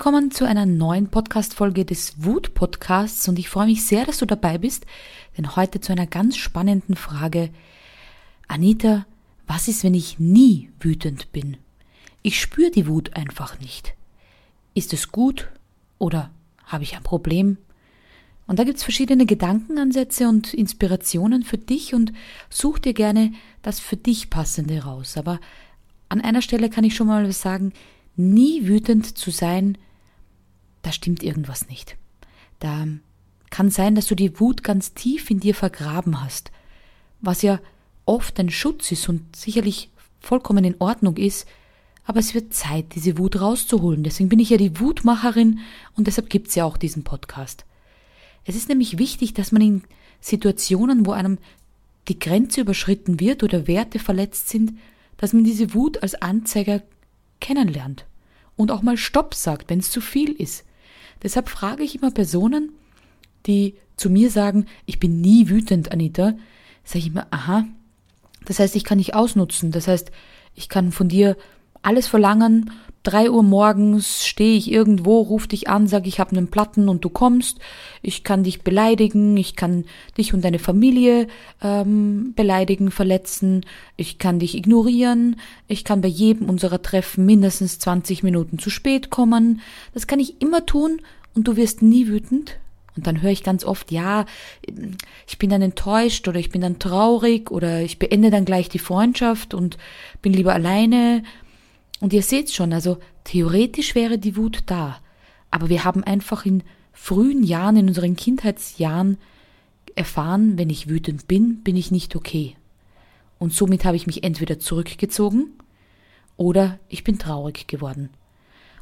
Willkommen zu einer neuen Podcast-Folge des Wut-Podcasts und ich freue mich sehr, dass du dabei bist, denn heute zu einer ganz spannenden Frage. Anita, was ist, wenn ich nie wütend bin? Ich spüre die Wut einfach nicht. Ist es gut oder habe ich ein Problem? Und da gibt's verschiedene Gedankenansätze und Inspirationen für dich und such dir gerne das für dich passende raus. Aber an einer Stelle kann ich schon mal sagen, nie wütend zu sein, da stimmt irgendwas nicht. Da kann sein, dass du die Wut ganz tief in dir vergraben hast, was ja oft ein Schutz ist und sicherlich vollkommen in Ordnung ist, aber es wird Zeit, diese Wut rauszuholen. Deswegen bin ich ja die Wutmacherin und deshalb gibt's ja auch diesen Podcast. Es ist nämlich wichtig, dass man in Situationen, wo einem die Grenze überschritten wird oder Werte verletzt sind, dass man diese Wut als Anzeiger kennenlernt und auch mal Stopp sagt, wenn es zu viel ist. Deshalb frage ich immer Personen, die zu mir sagen, ich bin nie wütend, Anita, sage ich immer, aha, das heißt, ich kann dich ausnutzen, das heißt, ich kann von dir alles verlangen, drei Uhr morgens stehe ich irgendwo, ruf dich an, sag ich habe einen Platten und du kommst. Ich kann dich beleidigen, ich kann dich und deine Familie ähm, beleidigen, verletzen. Ich kann dich ignorieren. Ich kann bei jedem unserer Treffen mindestens 20 Minuten zu spät kommen. Das kann ich immer tun und du wirst nie wütend. Und dann höre ich ganz oft, ja, ich bin dann enttäuscht oder ich bin dann traurig oder ich beende dann gleich die Freundschaft und bin lieber alleine und ihr seht schon, also theoretisch wäre die Wut da, aber wir haben einfach in frühen Jahren, in unseren Kindheitsjahren erfahren, wenn ich wütend bin, bin ich nicht okay. Und somit habe ich mich entweder zurückgezogen oder ich bin traurig geworden.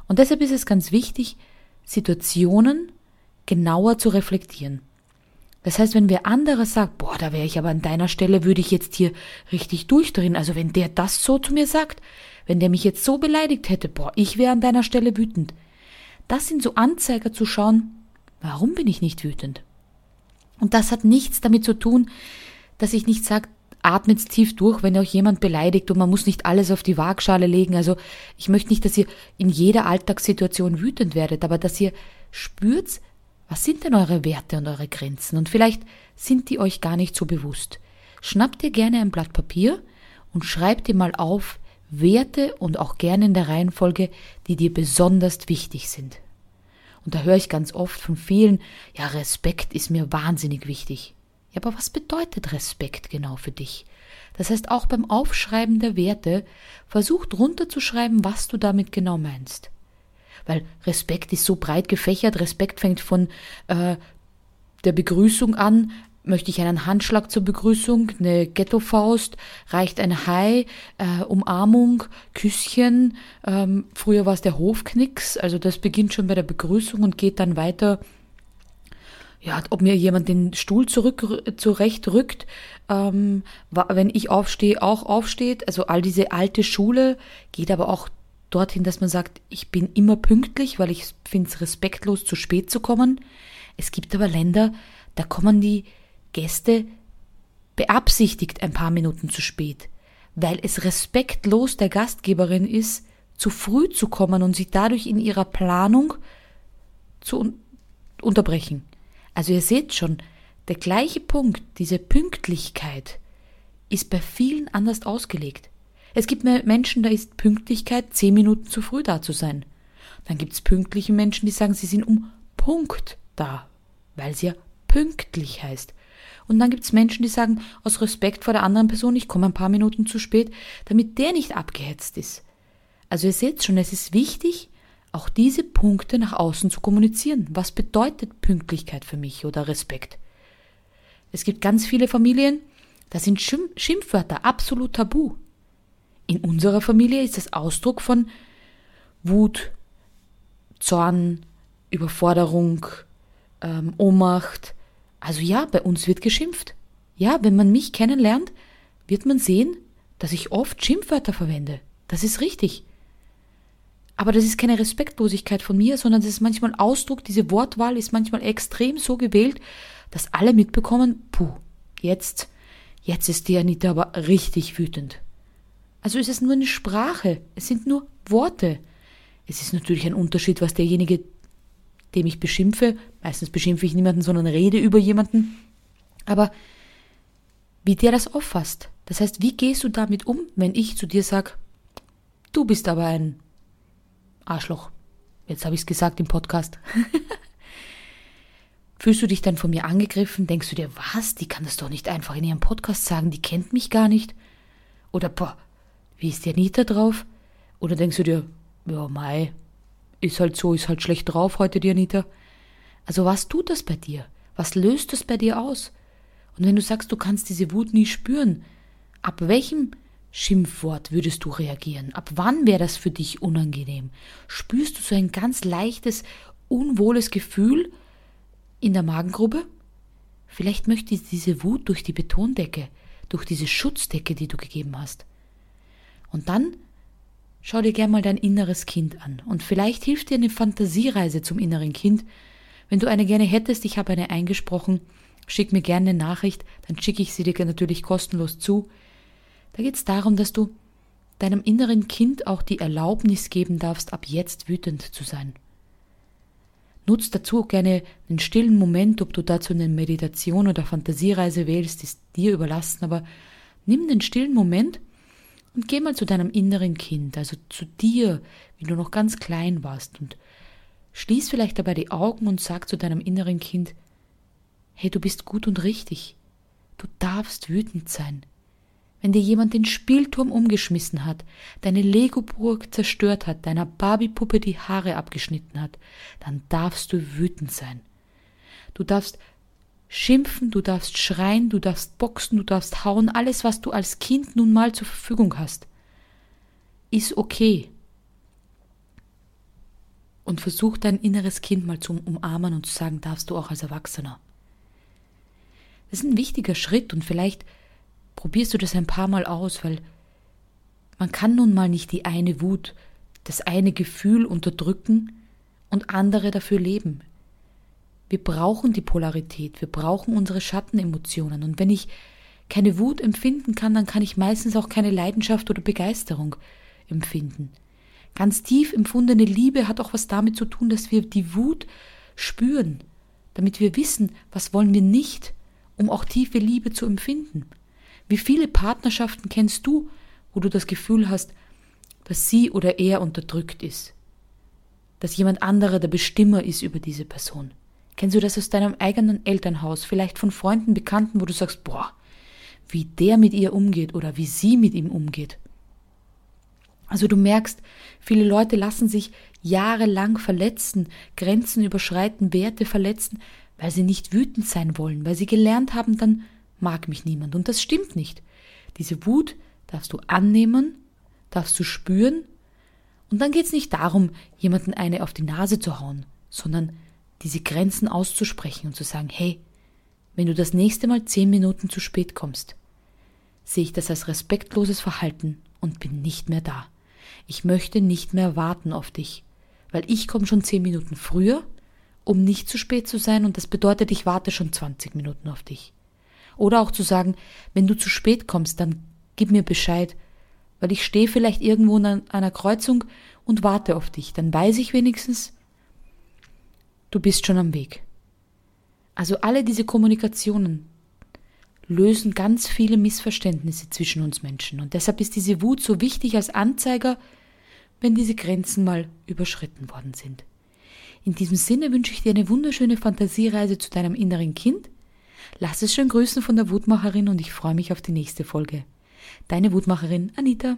Und deshalb ist es ganz wichtig, Situationen genauer zu reflektieren. Das heißt, wenn wer anderer sagt, boah, da wäre ich aber an deiner Stelle, würde ich jetzt hier richtig durchdrehen. Also wenn der das so zu mir sagt, wenn der mich jetzt so beleidigt hätte, boah, ich wäre an deiner Stelle wütend. Das sind so Anzeiger zu schauen, warum bin ich nicht wütend? Und das hat nichts damit zu tun, dass ich nicht sage, atmet tief durch, wenn euch jemand beleidigt und man muss nicht alles auf die Waagschale legen. Also ich möchte nicht, dass ihr in jeder Alltagssituation wütend werdet, aber dass ihr spürt, was sind denn eure Werte und eure Grenzen? Und vielleicht sind die euch gar nicht so bewusst. Schnappt ihr gerne ein Blatt Papier und schreibt ihr mal auf, Werte und auch gerne in der Reihenfolge, die dir besonders wichtig sind. Und da höre ich ganz oft von vielen, ja, Respekt ist mir wahnsinnig wichtig. Ja, aber was bedeutet Respekt genau für dich? Das heißt, auch beim Aufschreiben der Werte, versuch drunter zu schreiben, was du damit genau meinst. Weil Respekt ist so breit gefächert, Respekt fängt von äh, der Begrüßung an, Möchte ich einen Handschlag zur Begrüßung, eine Ghetto-Faust, reicht ein Hai, äh, Umarmung, Küsschen. Ähm, früher war es der Hofknicks, also das beginnt schon bei der Begrüßung und geht dann weiter. Ja, ob mir jemand den Stuhl zurück zurechtrückt, ähm, wenn ich aufstehe, auch aufsteht. Also all diese alte Schule geht aber auch dorthin, dass man sagt, ich bin immer pünktlich, weil ich finde es respektlos, zu spät zu kommen. Es gibt aber Länder, da kommen die Gäste beabsichtigt ein paar Minuten zu spät, weil es respektlos der Gastgeberin ist, zu früh zu kommen und sich dadurch in ihrer Planung zu un unterbrechen. Also ihr seht schon, der gleiche Punkt, diese Pünktlichkeit, ist bei vielen anders ausgelegt. Es gibt Menschen, da ist Pünktlichkeit zehn Minuten zu früh da zu sein. Dann gibt es pünktliche Menschen, die sagen, sie sind um Punkt da, weil sie ja pünktlich heißt. Und dann gibt es Menschen, die sagen, aus Respekt vor der anderen Person, ich komme ein paar Minuten zu spät, damit der nicht abgehetzt ist. Also ihr seht schon, es ist wichtig, auch diese Punkte nach außen zu kommunizieren. Was bedeutet Pünktlichkeit für mich oder Respekt? Es gibt ganz viele Familien, da sind Schimpfwörter absolut tabu. In unserer Familie ist das Ausdruck von Wut, Zorn, Überforderung, ähm, Ohnmacht, also ja, bei uns wird geschimpft. Ja, wenn man mich kennenlernt, wird man sehen, dass ich oft Schimpfwörter verwende. Das ist richtig. Aber das ist keine Respektlosigkeit von mir, sondern das ist manchmal Ausdruck, diese Wortwahl ist manchmal extrem so gewählt, dass alle mitbekommen, puh, jetzt, jetzt ist die Anita aber richtig wütend. Also ist es nur eine Sprache, es sind nur Worte. Es ist natürlich ein Unterschied, was derjenige, dem ich beschimpfe, meistens beschimpfe ich niemanden, sondern rede über jemanden, aber wie der das auffasst. Das heißt, wie gehst du damit um, wenn ich zu dir sage, du bist aber ein Arschloch. Jetzt habe ich es gesagt im Podcast. Fühlst du dich dann von mir angegriffen? Denkst du dir, was? Die kann das doch nicht einfach in ihrem Podcast sagen, die kennt mich gar nicht? Oder, boah, wie ist die Anita drauf? Oder denkst du dir, ja, Mai, ist halt so, ist halt schlecht drauf heute die Anita? Also was tut das bei dir? Was löst das bei dir aus? Und wenn du sagst, du kannst diese Wut nie spüren, ab welchem Schimpfwort würdest du reagieren? Ab wann wäre das für dich unangenehm? Spürst du so ein ganz leichtes, unwohles Gefühl in der Magengrube? Vielleicht möchte diese Wut durch die Betondecke, durch diese Schutzdecke, die du gegeben hast. Und dann schau dir gern mal dein inneres Kind an. Und vielleicht hilft dir eine Fantasiereise zum inneren Kind. Wenn du eine gerne hättest, ich habe eine eingesprochen, schick mir gerne eine Nachricht, dann schicke ich sie dir natürlich kostenlos zu. Da geht es darum, dass du deinem inneren Kind auch die Erlaubnis geben darfst, ab jetzt wütend zu sein. Nutz dazu gerne einen stillen Moment, ob du dazu eine Meditation oder Fantasiereise wählst, ist dir überlassen, aber nimm den stillen Moment und geh mal zu deinem inneren Kind, also zu dir, wie du noch ganz klein warst, und schließ vielleicht dabei die Augen und sag zu deinem inneren Kind, hey, du bist gut und richtig, du darfst wütend sein, wenn dir jemand den Spielturm umgeschmissen hat, deine Legoburg zerstört hat, deiner Barbiepuppe die Haare abgeschnitten hat, dann darfst du wütend sein. Du darfst schimpfen, du darfst schreien, du darfst boxen, du darfst hauen, alles, was du als Kind nun mal zur Verfügung hast, ist okay. Und versuch dein inneres Kind mal zu umarmen und zu sagen, darfst du auch als Erwachsener. Das ist ein wichtiger Schritt und vielleicht probierst du das ein paar Mal aus, weil man kann nun mal nicht die eine Wut, das eine Gefühl unterdrücken und andere dafür leben. Wir brauchen die Polarität, wir brauchen unsere Schattenemotionen und wenn ich keine Wut empfinden kann, dann kann ich meistens auch keine Leidenschaft oder Begeisterung empfinden. Ganz tief empfundene Liebe hat auch was damit zu tun, dass wir die Wut spüren, damit wir wissen, was wollen wir nicht, um auch tiefe Liebe zu empfinden. Wie viele Partnerschaften kennst du, wo du das Gefühl hast, dass sie oder er unterdrückt ist? Dass jemand anderer der Bestimmer ist über diese Person? Kennst du das aus deinem eigenen Elternhaus, vielleicht von Freunden, Bekannten, wo du sagst, boah, wie der mit ihr umgeht oder wie sie mit ihm umgeht? Also du merkst, viele Leute lassen sich jahrelang verletzen, Grenzen überschreiten, Werte verletzen, weil sie nicht wütend sein wollen, weil sie gelernt haben, dann mag mich niemand. Und das stimmt nicht. Diese Wut darfst du annehmen, darfst du spüren. Und dann geht es nicht darum, jemanden eine auf die Nase zu hauen, sondern diese Grenzen auszusprechen und zu sagen, hey, wenn du das nächste Mal zehn Minuten zu spät kommst, sehe ich das als respektloses Verhalten und bin nicht mehr da. Ich möchte nicht mehr warten auf dich, weil ich komme schon zehn Minuten früher, um nicht zu spät zu sein und das bedeutet, ich warte schon 20 Minuten auf dich. Oder auch zu sagen, wenn du zu spät kommst, dann gib mir Bescheid, weil ich stehe vielleicht irgendwo an einer Kreuzung und warte auf dich. Dann weiß ich wenigstens, du bist schon am Weg. Also alle diese Kommunikationen lösen ganz viele Missverständnisse zwischen uns Menschen. Und deshalb ist diese Wut so wichtig als Anzeiger, wenn diese Grenzen mal überschritten worden sind. In diesem Sinne wünsche ich dir eine wunderschöne Fantasiereise zu deinem inneren Kind Lass es schön grüßen von der Wutmacherin und ich freue mich auf die nächste Folge. Deine Wutmacherin Anita.